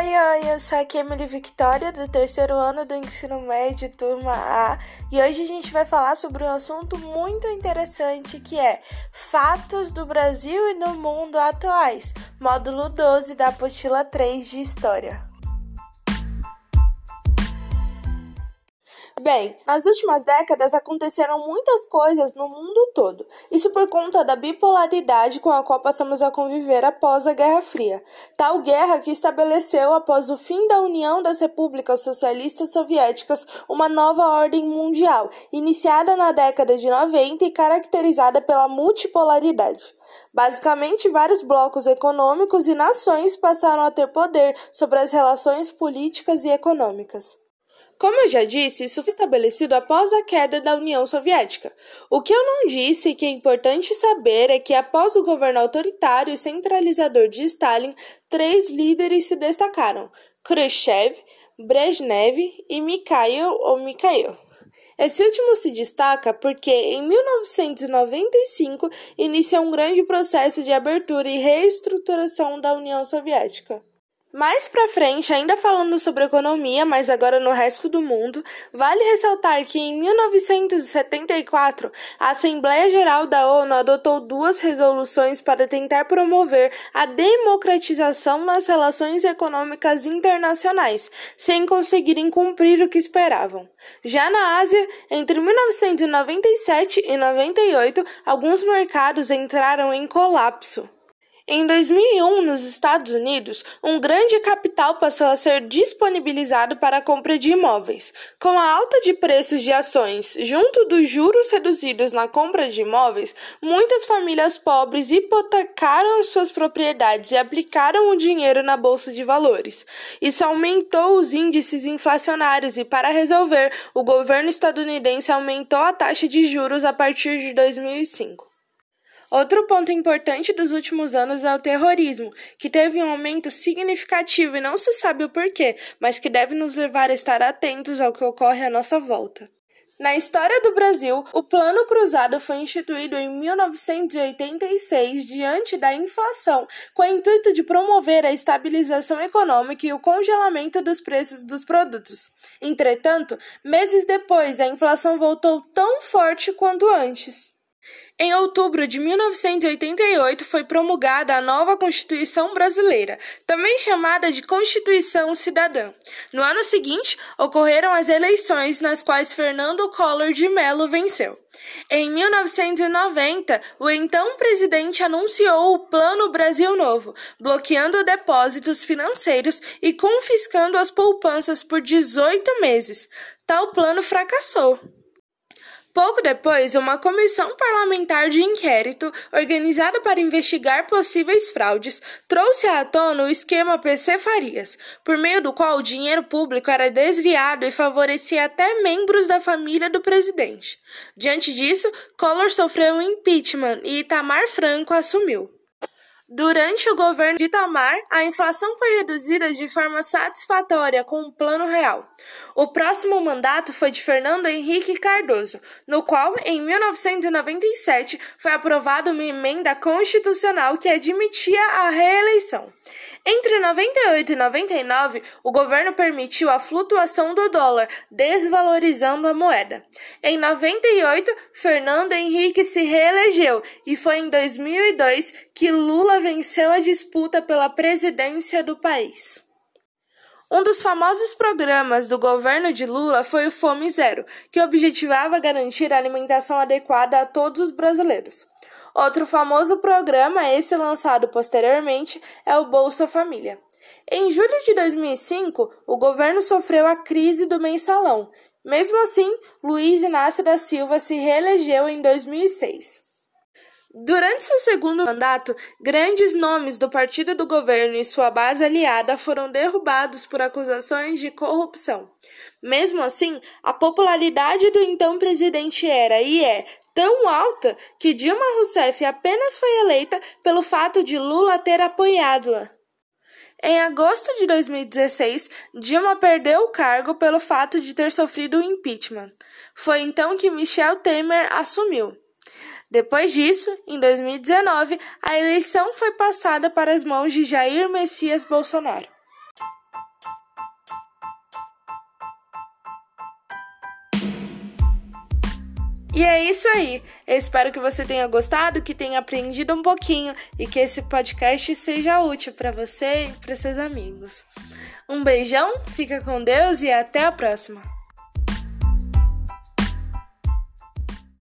Oi, oi, eu sou a Emily Victoria, do terceiro ano do ensino médio, turma A, e hoje a gente vai falar sobre um assunto muito interessante que é Fatos do Brasil e do Mundo Atuais, módulo 12 da apostila 3 de História. Bem, nas últimas décadas aconteceram muitas coisas no mundo todo. Isso por conta da bipolaridade com a qual passamos a conviver após a Guerra Fria. Tal guerra que estabeleceu, após o fim da União das Repúblicas Socialistas Soviéticas, uma nova ordem mundial, iniciada na década de 90 e caracterizada pela multipolaridade. Basicamente, vários blocos econômicos e nações passaram a ter poder sobre as relações políticas e econômicas. Como eu já disse, isso foi estabelecido após a queda da União Soviética. O que eu não disse e que é importante saber é que, após o governo autoritário e centralizador de Stalin, três líderes se destacaram: Khrushchev, Brezhnev e Mikhail ou Mikhail. Esse último se destaca porque, em 1995, inicia um grande processo de abertura e reestruturação da União Soviética. Mais para frente, ainda falando sobre economia, mas agora no resto do mundo, vale ressaltar que em 1974 a Assembleia Geral da ONU adotou duas resoluções para tentar promover a democratização nas relações econômicas internacionais, sem conseguirem cumprir o que esperavam. Já na Ásia, entre 1997 e 98, alguns mercados entraram em colapso. Em 2001, nos Estados Unidos, um grande capital passou a ser disponibilizado para a compra de imóveis. Com a alta de preços de ações, junto dos juros reduzidos na compra de imóveis, muitas famílias pobres hipotecaram suas propriedades e aplicaram o dinheiro na bolsa de valores. Isso aumentou os índices inflacionários e, para resolver, o governo estadunidense aumentou a taxa de juros a partir de 2005. Outro ponto importante dos últimos anos é o terrorismo, que teve um aumento significativo e não se sabe o porquê, mas que deve nos levar a estar atentos ao que ocorre à nossa volta. Na história do Brasil, o Plano Cruzado foi instituído em 1986 diante da inflação, com o intuito de promover a estabilização econômica e o congelamento dos preços dos produtos. Entretanto, meses depois, a inflação voltou tão forte quanto antes. Em outubro de 1988 foi promulgada a nova Constituição Brasileira, também chamada de Constituição Cidadã. No ano seguinte, ocorreram as eleições nas quais Fernando Collor de Mello venceu. Em 1990, o então presidente anunciou o Plano Brasil Novo, bloqueando depósitos financeiros e confiscando as poupanças por 18 meses. Tal plano fracassou. Pouco depois, uma comissão parlamentar de inquérito, organizada para investigar possíveis fraudes, trouxe à tona o esquema PC Farias, por meio do qual o dinheiro público era desviado e favorecia até membros da família do presidente. Diante disso, Collor sofreu um impeachment e Itamar Franco assumiu. Durante o governo de Itamar, a inflação foi reduzida de forma satisfatória com o Plano Real. O próximo mandato foi de Fernando Henrique Cardoso, no qual, em 1997, foi aprovada uma emenda constitucional que admitia a reeleição. Entre 98 e 99, o governo permitiu a flutuação do dólar, desvalorizando a moeda. Em 98, Fernando Henrique se reelegeu e foi em 2002 que Lula venceu a disputa pela presidência do país. Um dos famosos programas do governo de Lula foi o Fome Zero, que objetivava garantir a alimentação adequada a todos os brasileiros. Outro famoso programa, esse lançado posteriormente, é o Bolsa Família. Em julho de 2005, o governo sofreu a crise do mensalão. Mesmo assim, Luiz Inácio da Silva se reelegeu em 2006. Durante seu segundo mandato, grandes nomes do partido do governo e sua base aliada foram derrubados por acusações de corrupção. Mesmo assim, a popularidade do então presidente era e é tão alta que Dilma Rousseff apenas foi eleita pelo fato de Lula ter apoiado-a. Em agosto de 2016, Dilma perdeu o cargo pelo fato de ter sofrido o impeachment. Foi então que Michel Temer assumiu. Depois disso, em 2019, a eleição foi passada para as mãos de Jair Messias Bolsonaro. E é isso aí. Eu espero que você tenha gostado, que tenha aprendido um pouquinho e que esse podcast seja útil para você e para seus amigos. Um beijão, fica com Deus e até a próxima.